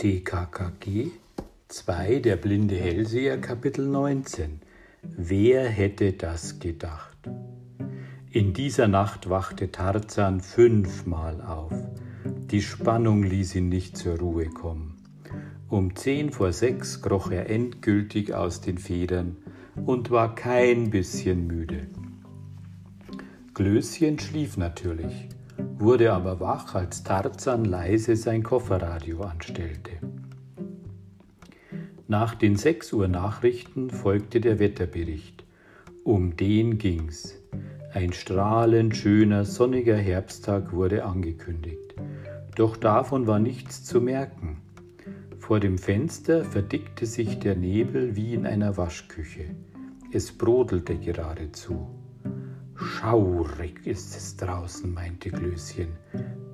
TKKG 2 Der blinde Hellseher Kapitel 19 Wer hätte das gedacht? In dieser Nacht wachte Tarzan fünfmal auf. Die Spannung ließ ihn nicht zur Ruhe kommen. Um zehn vor sechs kroch er endgültig aus den Federn und war kein bisschen müde. Glöschen schlief natürlich wurde aber wach, als Tarzan leise sein Kofferradio anstellte. Nach den 6 Uhr Nachrichten folgte der Wetterbericht. Um den ging's. Ein strahlend schöner, sonniger Herbsttag wurde angekündigt. Doch davon war nichts zu merken. Vor dem Fenster verdickte sich der Nebel wie in einer Waschküche. Es brodelte geradezu. Schaurig ist es draußen, meinte Glöschen,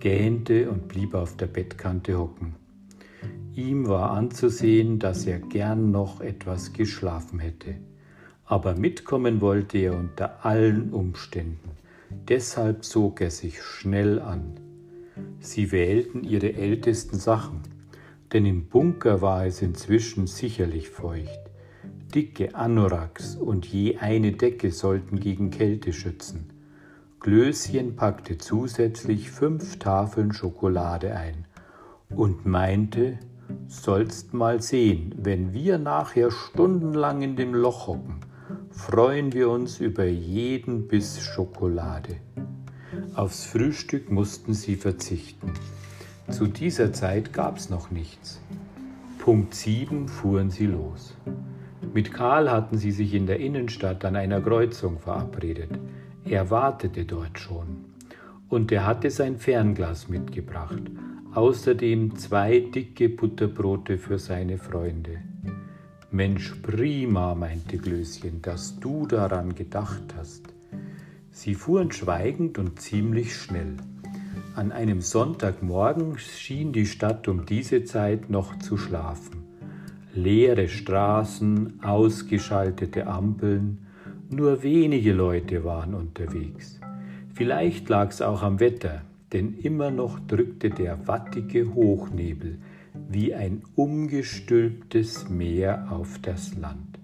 gähnte und blieb auf der Bettkante hocken. Ihm war anzusehen, dass er gern noch etwas geschlafen hätte. Aber mitkommen wollte er unter allen Umständen. Deshalb zog er sich schnell an. Sie wählten ihre ältesten Sachen, denn im Bunker war es inzwischen sicherlich feucht. Dicke Anoraks und je eine Decke sollten gegen Kälte schützen. Glöschen packte zusätzlich fünf Tafeln Schokolade ein und meinte, sollst mal sehen, wenn wir nachher stundenlang in dem Loch hocken, freuen wir uns über jeden Biss Schokolade. Aufs Frühstück mussten sie verzichten. Zu dieser Zeit gab's noch nichts. Punkt sieben fuhren sie los. Mit Karl hatten sie sich in der Innenstadt an einer Kreuzung verabredet. Er wartete dort schon. Und er hatte sein Fernglas mitgebracht. Außerdem zwei dicke Butterbrote für seine Freunde. Mensch, prima, meinte Glöschen, dass du daran gedacht hast. Sie fuhren schweigend und ziemlich schnell. An einem Sonntagmorgen schien die Stadt um diese Zeit noch zu schlafen leere Straßen, ausgeschaltete Ampeln, nur wenige Leute waren unterwegs. Vielleicht lag es auch am Wetter, denn immer noch drückte der wattige Hochnebel wie ein umgestülptes Meer auf das Land.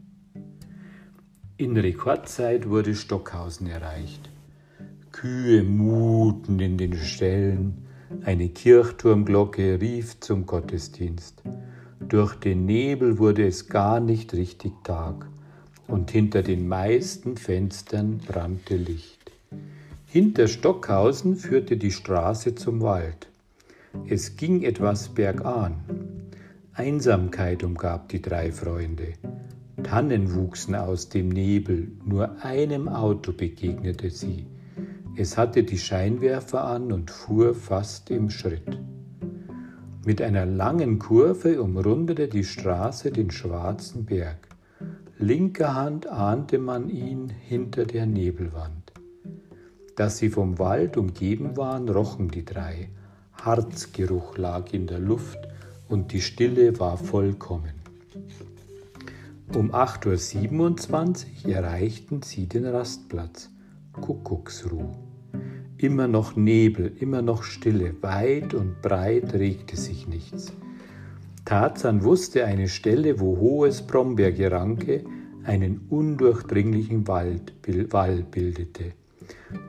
In Rekordzeit wurde Stockhausen erreicht. Kühe muten in den Ställen, eine Kirchturmglocke rief zum Gottesdienst. Durch den Nebel wurde es gar nicht richtig Tag, und hinter den meisten Fenstern brannte Licht. Hinter Stockhausen führte die Straße zum Wald. Es ging etwas bergan. Einsamkeit umgab die drei Freunde. Tannen wuchsen aus dem Nebel, nur einem Auto begegnete sie. Es hatte die Scheinwerfer an und fuhr fast im Schritt. Mit einer langen Kurve umrundete die Straße den schwarzen Berg. Linker Hand ahnte man ihn hinter der Nebelwand. Dass sie vom Wald umgeben waren, rochen die drei. Harzgeruch lag in der Luft und die Stille war vollkommen. Um 8.27 Uhr erreichten sie den Rastplatz. Kuckucksruh. Immer noch Nebel, immer noch Stille, weit und breit regte sich nichts. Tarzan wusste eine Stelle, wo hohes Brombeergeranke einen undurchdringlichen Wald, Wall bildete.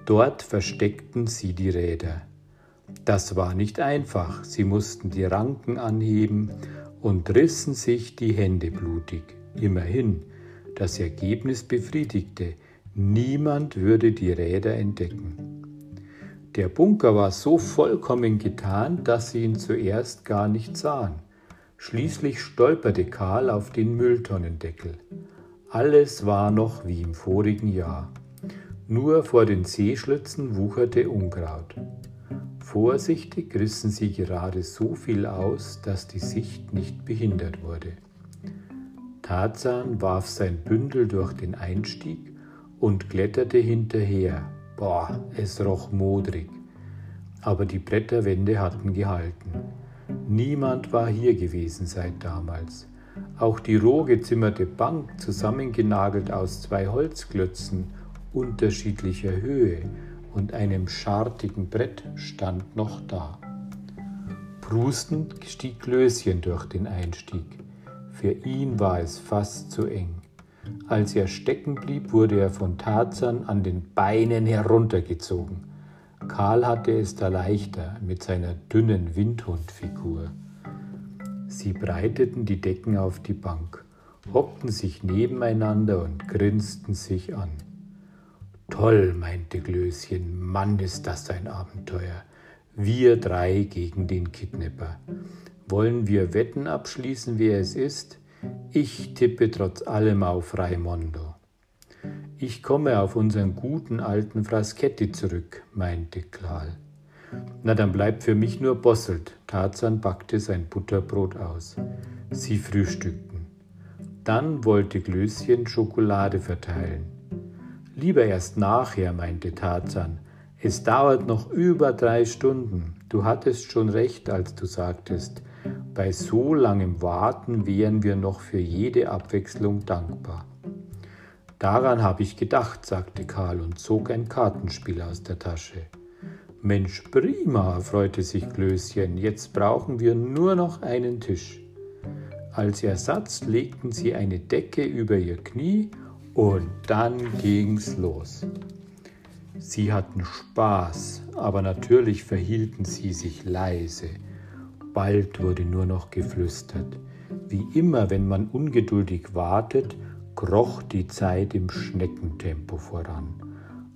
Dort versteckten sie die Räder. Das war nicht einfach, sie mussten die Ranken anheben und rissen sich die Hände blutig. Immerhin, das Ergebnis befriedigte, niemand würde die Räder entdecken. Der Bunker war so vollkommen getan, dass sie ihn zuerst gar nicht sahen. Schließlich stolperte Karl auf den Mülltonnendeckel. Alles war noch wie im vorigen Jahr. Nur vor den Seeschlitzen wucherte Unkraut. Vorsichtig rissen sie gerade so viel aus, dass die Sicht nicht behindert wurde. Tarzan warf sein Bündel durch den Einstieg und kletterte hinterher, Boah, es roch modrig. Aber die Bretterwände hatten gehalten. Niemand war hier gewesen seit damals. Auch die roh gezimmerte Bank, zusammengenagelt aus zwei Holzklötzen unterschiedlicher Höhe und einem schartigen Brett, stand noch da. Prustend stieg Klößchen durch den Einstieg. Für ihn war es fast zu eng. Als er stecken blieb, wurde er von Tarzan an den Beinen heruntergezogen. Karl hatte es da leichter mit seiner dünnen Windhundfigur. Sie breiteten die Decken auf die Bank, hockten sich nebeneinander und grinsten sich an. Toll, meinte Glöschen, Mann, ist das ein Abenteuer. Wir drei gegen den Kidnapper. Wollen wir Wetten abschließen, wer es ist? Ich tippe trotz allem auf Raimondo. Ich komme auf unseren guten alten Fraschetti zurück, meinte Klal. Na, dann bleibt für mich nur Bosselt. Tarzan backte sein Butterbrot aus. Sie frühstückten. Dann wollte Glöschen Schokolade verteilen. Lieber erst nachher, meinte Tarzan. Es dauert noch über drei Stunden. Du hattest schon recht, als du sagtest, bei so langem Warten wären wir noch für jede Abwechslung dankbar. Daran habe ich gedacht, sagte Karl und zog ein Kartenspiel aus der Tasche. Mensch, prima, freute sich Klößchen, jetzt brauchen wir nur noch einen Tisch. Als Ersatz legten sie eine Decke über ihr Knie und dann ging's los. Sie hatten Spaß, aber natürlich verhielten sie sich leise. Bald wurde nur noch geflüstert. Wie immer, wenn man ungeduldig wartet, kroch die Zeit im Schneckentempo voran.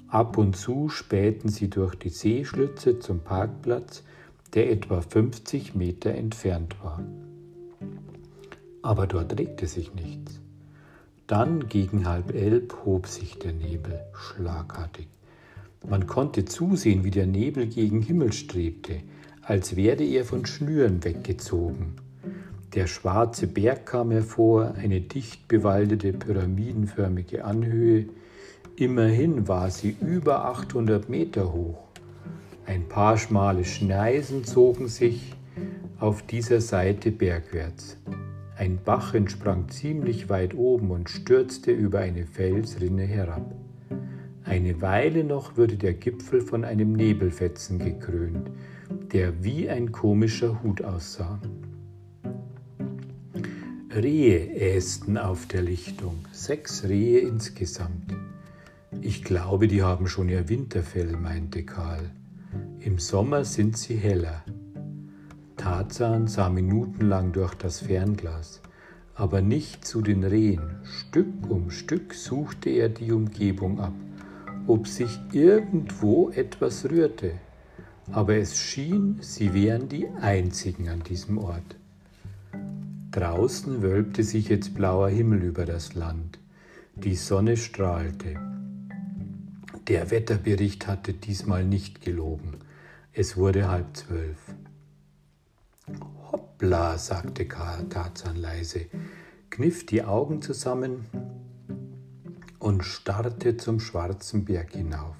Ab und zu spähten sie durch die Seeschlitze zum Parkplatz, der etwa 50 Meter entfernt war. Aber dort regte sich nichts. Dann gegen halb elf hob sich der Nebel schlagartig. Man konnte zusehen, wie der Nebel gegen Himmel strebte, als werde er von Schnüren weggezogen. Der schwarze Berg kam hervor, eine dicht bewaldete pyramidenförmige Anhöhe. Immerhin war sie über 800 Meter hoch. Ein paar schmale Schneisen zogen sich auf dieser Seite bergwärts. Ein Bach entsprang ziemlich weit oben und stürzte über eine Felsrinne herab. Eine Weile noch würde der Gipfel von einem Nebelfetzen gekrönt, der wie ein komischer Hut aussah. Rehe ästen auf der Lichtung, sechs Rehe insgesamt. Ich glaube, die haben schon ihr Winterfell, meinte Karl. Im Sommer sind sie heller. Tarzan sah minutenlang durch das Fernglas, aber nicht zu den Rehen. Stück um Stück suchte er die Umgebung ab, ob sich irgendwo etwas rührte. Aber es schien, sie wären die einzigen an diesem Ort. Draußen wölbte sich jetzt blauer Himmel über das Land. Die Sonne strahlte. Der Wetterbericht hatte diesmal nicht gelogen. Es wurde halb zwölf. Hoppla, sagte Tarzan leise, kniff die Augen zusammen und starrte zum schwarzen Berg hinauf.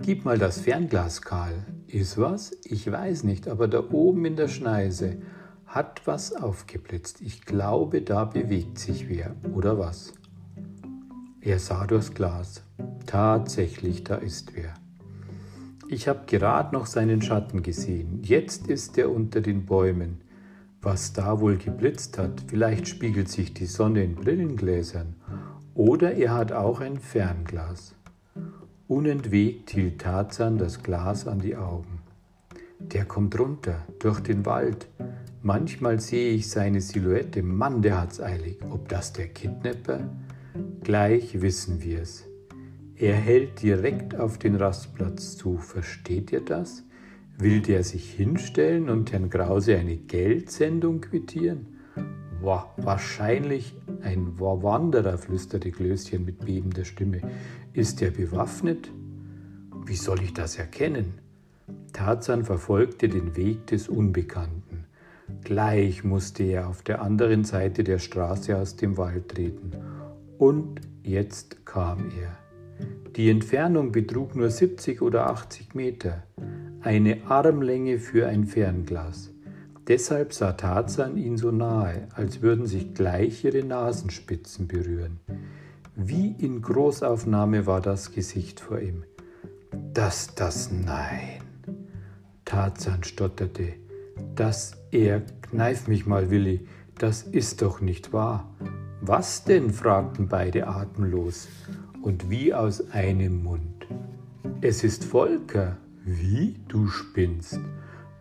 Gib mal das Fernglas, Karl. Ist was? Ich weiß nicht, aber da oben in der Schneise hat was aufgeblitzt. Ich glaube, da bewegt sich wer, oder was? Er sah durchs Glas. Tatsächlich, da ist wer. Ich habe gerade noch seinen Schatten gesehen. Jetzt ist er unter den Bäumen. Was da wohl geblitzt hat, vielleicht spiegelt sich die Sonne in Brillengläsern. Oder er hat auch ein Fernglas. Unentwegt hielt Tarzan das Glas an die Augen. Der kommt runter, durch den Wald. Manchmal sehe ich seine Silhouette. Mann, der hat's eilig. Ob das der Kidnapper? Gleich wissen wir's. Er hält direkt auf den Rastplatz zu. Versteht ihr das? Will der sich hinstellen und Herrn Krause eine Geldsendung quittieren? Wa wahrscheinlich ein Wanderer, flüsterte Klößchen mit bebender Stimme. Ist er bewaffnet? Wie soll ich das erkennen? Tarzan verfolgte den Weg des Unbekannten. Gleich musste er auf der anderen Seite der Straße aus dem Wald treten. Und jetzt kam er. Die Entfernung betrug nur 70 oder 80 Meter, eine Armlänge für ein Fernglas. Deshalb sah Tarzan ihn so nahe, als würden sich gleich ihre Nasenspitzen berühren. Wie in Großaufnahme war das Gesicht vor ihm. Das, das, nein. Tarzan stotterte. dass er, kneif mich mal, Willi, das ist doch nicht wahr. Was denn? fragten beide atemlos und wie aus einem Mund. Es ist Volker. Wie? Du spinnst.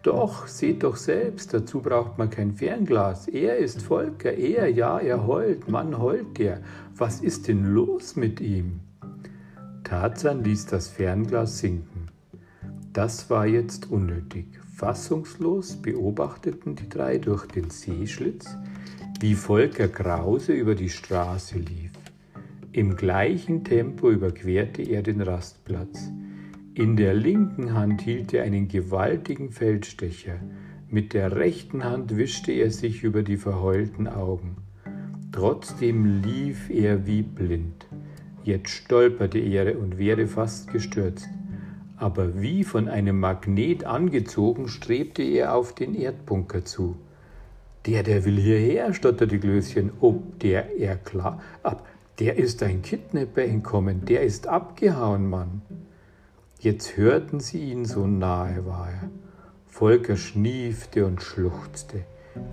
Doch, seht doch selbst, dazu braucht man kein Fernglas. Er ist Volker, er, ja, er heult, Mann heult der. Was ist denn los mit ihm? Tarzan ließ das Fernglas sinken. Das war jetzt unnötig. Fassungslos beobachteten die drei durch den Seeschlitz, wie Volker Krause über die Straße lief. Im gleichen Tempo überquerte er den Rastplatz. In der linken Hand hielt er einen gewaltigen Feldstecher, mit der rechten Hand wischte er sich über die verheulten Augen. Trotzdem lief er wie blind. Jetzt stolperte er und wäre fast gestürzt. Aber wie von einem Magnet angezogen, strebte er auf den Erdbunker zu. Der, der will hierher, stotterte Glöschen. Ob der, er klar. Ab, der ist ein Kidnapper entkommen, der ist abgehauen, Mann. Jetzt hörten sie ihn, so nahe war er. Volker schniefte und schluchzte.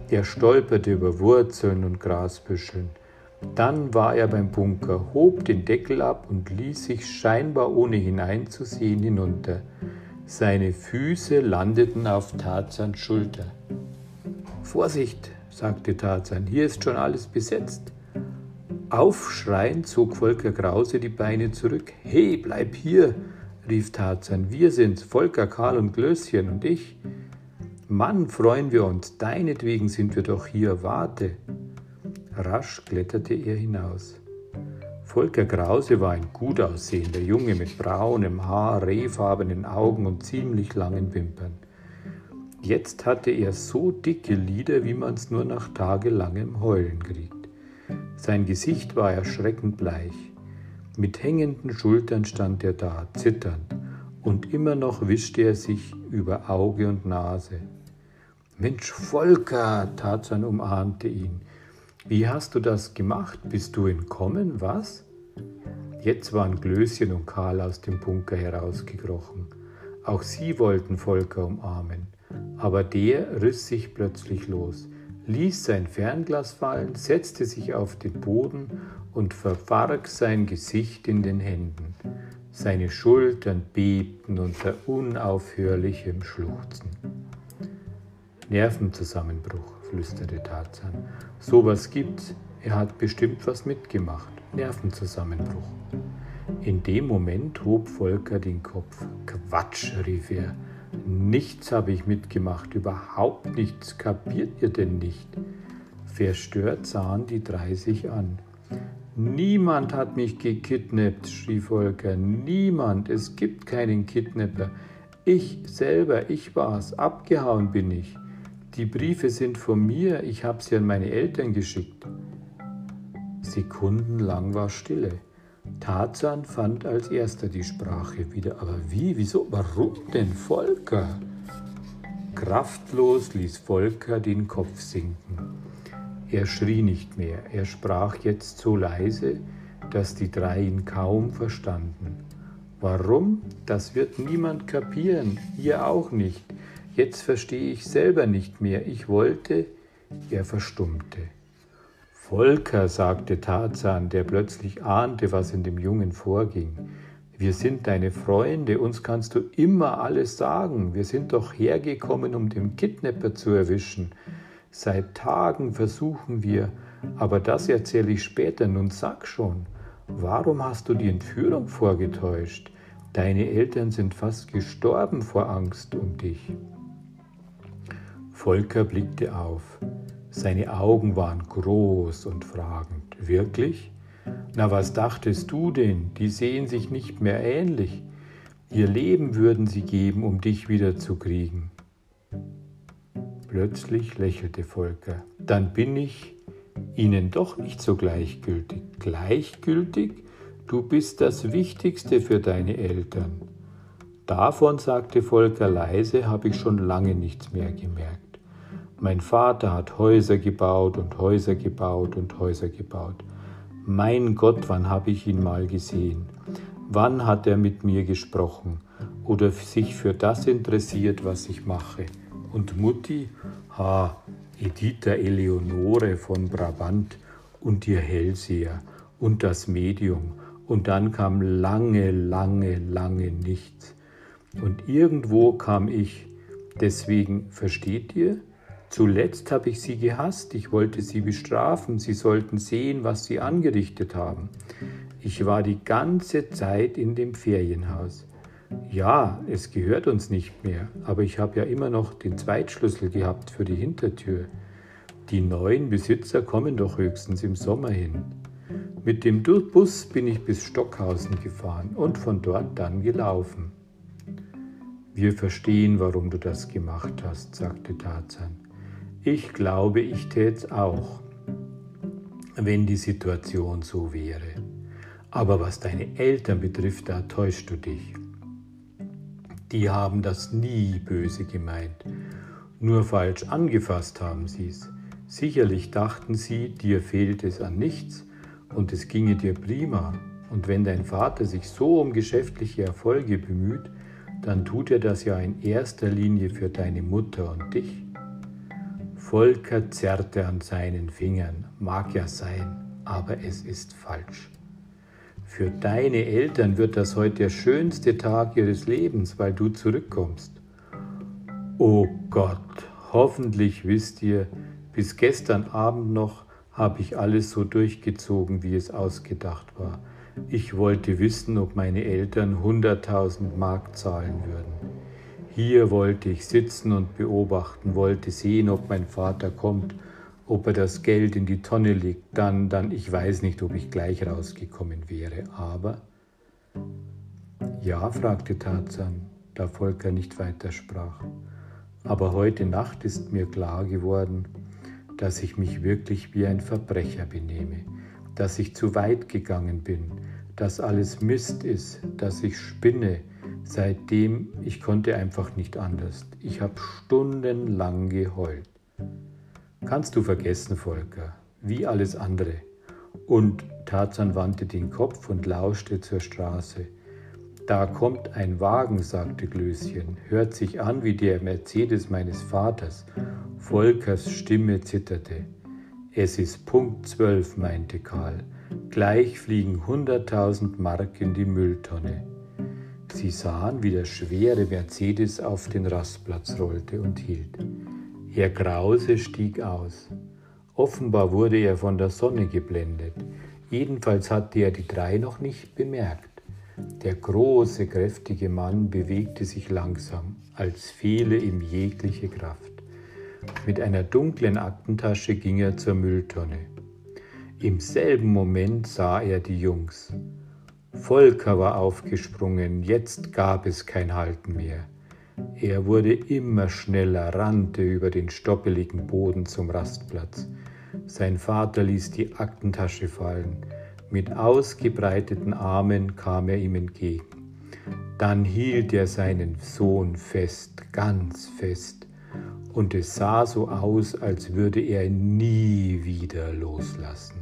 Er stolperte über Wurzeln und Grasbüscheln. Dann war er beim Bunker, hob den Deckel ab und ließ sich scheinbar ohne hineinzusehen hinunter. Seine Füße landeten auf Tarzans Schulter. Vorsicht, sagte Tarzan, hier ist schon alles besetzt. Aufschreiend zog Volker Krause die Beine zurück. He, bleib hier, rief Tarzan. Wir sind's, Volker, Karl und Glöschen und ich. Mann, freuen wir uns, deinetwegen sind wir doch hier, warte. Rasch kletterte er hinaus. Volker Krause war ein gut aussehender Junge mit braunem Haar, rehfarbenen Augen und ziemlich langen Wimpern. Jetzt hatte er so dicke Lider, wie man's nur nach tagelangem Heulen kriegt. Sein Gesicht war erschreckend bleich. Mit hängenden Schultern stand er da, zitternd, und immer noch wischte er sich über Auge und Nase. Mensch, Volker, Tarzan umarmte ihn. Wie hast du das gemacht? Bist du entkommen, was? Jetzt waren Glöschen und Karl aus dem Bunker herausgekrochen. Auch sie wollten Volker umarmen. Aber der riss sich plötzlich los, ließ sein Fernglas fallen, setzte sich auf den Boden und verbarg sein Gesicht in den Händen. Seine Schultern bebten unter unaufhörlichem Schluchzen. Nervenzusammenbruch, flüsterte Tarzan. Sowas gibt's. Er hat bestimmt was mitgemacht. Nervenzusammenbruch. In dem Moment hob Volker den Kopf. Quatsch, rief er. Nichts habe ich mitgemacht, überhaupt nichts. Kapiert ihr denn nicht? Verstört sahen die drei sich an. Niemand hat mich gekidnappt, schrie Volker. Niemand, es gibt keinen Kidnapper. Ich selber, ich war's, abgehauen bin ich. Die Briefe sind von mir, ich habe sie an meine Eltern geschickt. Sekundenlang war Stille. Tarzan fand als erster die Sprache wieder. Aber wie, wieso, warum denn Volker? Kraftlos ließ Volker den Kopf sinken. Er schrie nicht mehr, er sprach jetzt so leise, dass die drei ihn kaum verstanden. Warum? Das wird niemand kapieren, ihr auch nicht. Jetzt verstehe ich selber nicht mehr. Ich wollte, er verstummte. Volker, sagte Tarzan, der plötzlich ahnte, was in dem Jungen vorging. Wir sind deine Freunde, uns kannst du immer alles sagen. Wir sind doch hergekommen, um den Kidnapper zu erwischen. Seit Tagen versuchen wir, aber das erzähle ich später. Nun sag schon, warum hast du die Entführung vorgetäuscht? Deine Eltern sind fast gestorben vor Angst um dich. Volker blickte auf. Seine Augen waren groß und fragend. Wirklich? Na, was dachtest du denn? Die sehen sich nicht mehr ähnlich. Ihr Leben würden sie geben, um dich wiederzukriegen. Plötzlich lächelte Volker. Dann bin ich ihnen doch nicht so gleichgültig. Gleichgültig? Du bist das Wichtigste für deine Eltern. Davon, sagte Volker leise, habe ich schon lange nichts mehr gemerkt. Mein Vater hat Häuser gebaut und Häuser gebaut und Häuser gebaut. Mein Gott, wann habe ich ihn mal gesehen? Wann hat er mit mir gesprochen oder sich für das interessiert, was ich mache? Und Mutti, ha, Editha Eleonore von Brabant und ihr Hellseher und das Medium. Und dann kam lange, lange, lange nichts. Und irgendwo kam ich. Deswegen, versteht ihr? Zuletzt habe ich sie gehasst, ich wollte sie bestrafen, sie sollten sehen, was sie angerichtet haben. Ich war die ganze Zeit in dem Ferienhaus. Ja, es gehört uns nicht mehr, aber ich habe ja immer noch den Zweitschlüssel gehabt für die Hintertür. Die neuen Besitzer kommen doch höchstens im Sommer hin. Mit dem Bus bin ich bis Stockhausen gefahren und von dort dann gelaufen. Wir verstehen, warum du das gemacht hast, sagte Tarzan. Ich glaube, ich tät's auch, wenn die Situation so wäre. Aber was deine Eltern betrifft, da täuschst du dich. Die haben das nie böse gemeint. Nur falsch angefasst haben sie's. Sicherlich dachten sie, dir fehlt es an nichts und es ginge dir prima. Und wenn dein Vater sich so um geschäftliche Erfolge bemüht, dann tut er das ja in erster Linie für deine Mutter und dich. Volker zerrte an seinen Fingern, mag ja sein, aber es ist falsch. Für deine Eltern wird das heute der schönste Tag ihres Lebens, weil du zurückkommst. Oh Gott, hoffentlich wisst ihr, bis gestern Abend noch habe ich alles so durchgezogen, wie es ausgedacht war. Ich wollte wissen, ob meine Eltern 100.000 Mark zahlen würden. Hier wollte ich sitzen und beobachten, wollte sehen, ob mein Vater kommt, ob er das Geld in die Tonne legt, dann, dann, ich weiß nicht, ob ich gleich rausgekommen wäre, aber... Ja, fragte Tarzan, da Volker nicht weitersprach. Aber heute Nacht ist mir klar geworden, dass ich mich wirklich wie ein Verbrecher benehme, dass ich zu weit gegangen bin, dass alles Mist ist, dass ich spinne, Seitdem, ich konnte einfach nicht anders. Ich habe stundenlang geheult. Kannst du vergessen, Volker, wie alles andere. Und Tarzan wandte den Kopf und lauschte zur Straße. Da kommt ein Wagen, sagte Glöschen, hört sich an wie der Mercedes meines Vaters. Volkers Stimme zitterte. Es ist Punkt zwölf, meinte Karl. Gleich fliegen hunderttausend Mark in die Mülltonne. Sie sahen, wie der schwere Mercedes auf den Rastplatz rollte und hielt. Herr Krause stieg aus. Offenbar wurde er von der Sonne geblendet. Jedenfalls hatte er die drei noch nicht bemerkt. Der große, kräftige Mann bewegte sich langsam, als fehle ihm jegliche Kraft. Mit einer dunklen Aktentasche ging er zur Mülltonne. Im selben Moment sah er die Jungs. Volker war aufgesprungen, jetzt gab es kein Halten mehr. Er wurde immer schneller, rannte über den stoppeligen Boden zum Rastplatz. Sein Vater ließ die Aktentasche fallen. Mit ausgebreiteten Armen kam er ihm entgegen. Dann hielt er seinen Sohn fest, ganz fest, und es sah so aus, als würde er ihn nie wieder loslassen.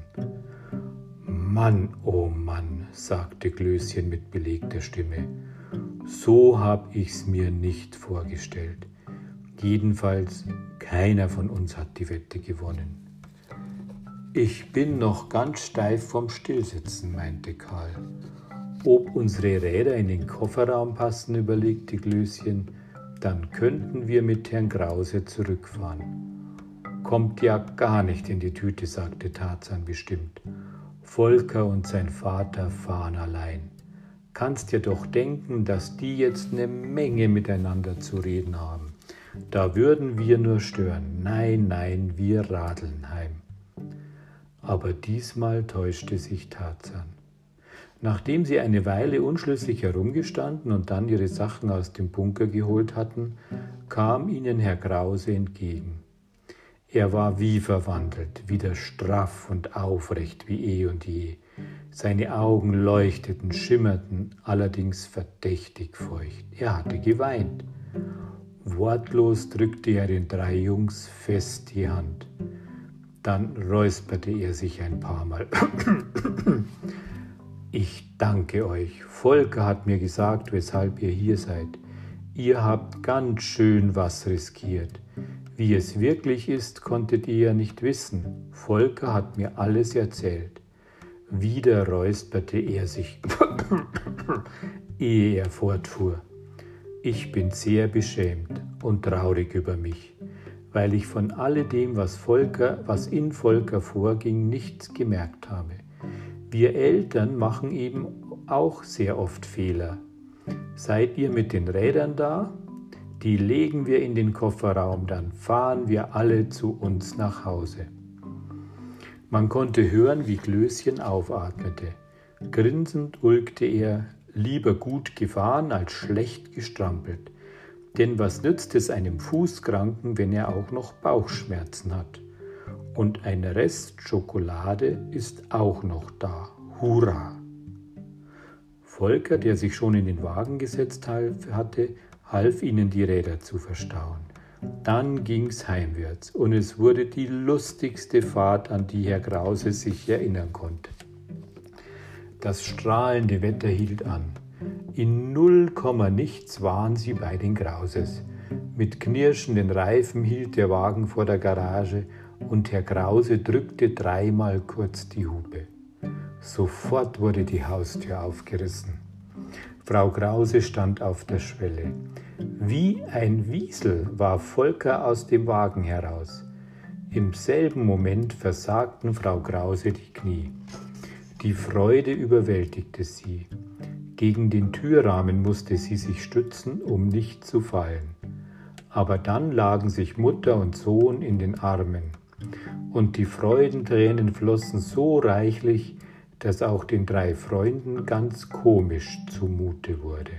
Mann, oh Mann, sagte Glöschen mit belegter Stimme, so hab ich's mir nicht vorgestellt. Jedenfalls keiner von uns hat die Wette gewonnen. Ich bin noch ganz steif vom Stillsitzen, meinte Karl. Ob unsere Räder in den Kofferraum passen, überlegte Glöschen, dann könnten wir mit Herrn Krause zurückfahren. Kommt ja gar nicht in die Tüte, sagte Tarzan bestimmt. Volker und sein Vater fahren allein. Kannst dir doch denken, dass die jetzt eine Menge miteinander zu reden haben. Da würden wir nur stören. Nein, nein, wir radeln heim. Aber diesmal täuschte sich Tarzan. Nachdem sie eine Weile unschlüssig herumgestanden und dann ihre Sachen aus dem Bunker geholt hatten, kam ihnen Herr Krause entgegen. Er war wie verwandelt, wieder straff und aufrecht wie eh und je. Seine Augen leuchteten, schimmerten, allerdings verdächtig feucht. Er hatte geweint. Wortlos drückte er den drei Jungs fest die Hand. Dann räusperte er sich ein paar Mal. Ich danke euch. Volker hat mir gesagt, weshalb ihr hier seid. ihr habt ganz schön was riskiert. Wie es wirklich ist, konntet ihr ja nicht wissen. Volker hat mir alles erzählt. Wieder räusperte er sich, ehe er fortfuhr. Ich bin sehr beschämt und traurig über mich, weil ich von alledem, was Volker, was in Volker vorging, nichts gemerkt habe. Wir Eltern machen eben auch sehr oft Fehler. Seid ihr mit den Rädern da? Die legen wir in den Kofferraum, dann fahren wir alle zu uns nach Hause. Man konnte hören, wie Klößchen aufatmete. Grinsend ulkte er, lieber gut gefahren als schlecht gestrampelt. Denn was nützt es einem Fußkranken, wenn er auch noch Bauchschmerzen hat? Und ein Rest Schokolade ist auch noch da. Hurra! Volker, der sich schon in den Wagen gesetzt hatte, half ihnen die Räder zu verstauen. Dann ging's heimwärts und es wurde die lustigste Fahrt, an die Herr Krause sich erinnern konnte. Das strahlende Wetter hielt an. In null Komma nichts waren sie bei den Krauses. Mit knirschenden Reifen hielt der Wagen vor der Garage und Herr Krause drückte dreimal kurz die Hupe. Sofort wurde die Haustür aufgerissen. Frau Krause stand auf der Schwelle. Wie ein Wiesel war Volker aus dem Wagen heraus. Im selben Moment versagten Frau Krause die Knie. Die Freude überwältigte sie. Gegen den Türrahmen musste sie sich stützen, um nicht zu fallen. Aber dann lagen sich Mutter und Sohn in den Armen, und die Freudentränen flossen so reichlich, dass auch den drei Freunden ganz komisch zumute wurde.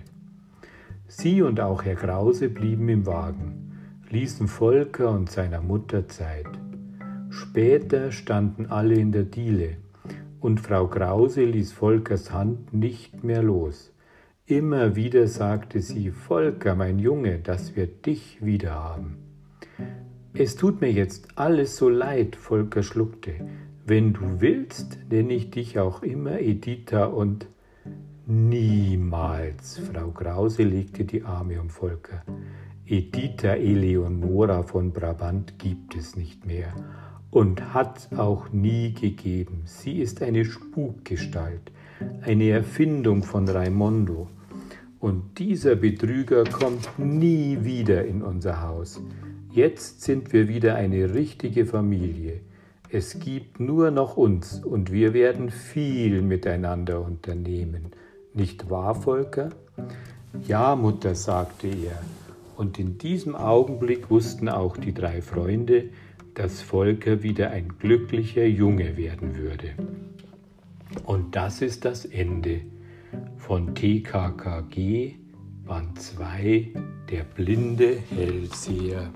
Sie und auch Herr Krause blieben im Wagen, ließen Volker und seiner Mutter Zeit. Später standen alle in der Diele, und Frau Krause ließ Volkers Hand nicht mehr los. Immer wieder sagte sie, Volker, mein Junge, dass wir dich wiederhaben. Es tut mir jetzt alles so leid, Volker schluckte, wenn du willst, nenne ich dich auch immer Editha und niemals. Frau Krause legte die Arme um Volker. Editha Eleonora von Brabant gibt es nicht mehr und hat auch nie gegeben. Sie ist eine Spukgestalt, eine Erfindung von Raimondo. Und dieser Betrüger kommt nie wieder in unser Haus. Jetzt sind wir wieder eine richtige Familie. Es gibt nur noch uns und wir werden viel miteinander unternehmen. Nicht wahr, Volker? Ja, Mutter, sagte er. Und in diesem Augenblick wussten auch die drei Freunde, dass Volker wieder ein glücklicher Junge werden würde. Und das ist das Ende von TKKG Band 2 Der blinde Hellseher.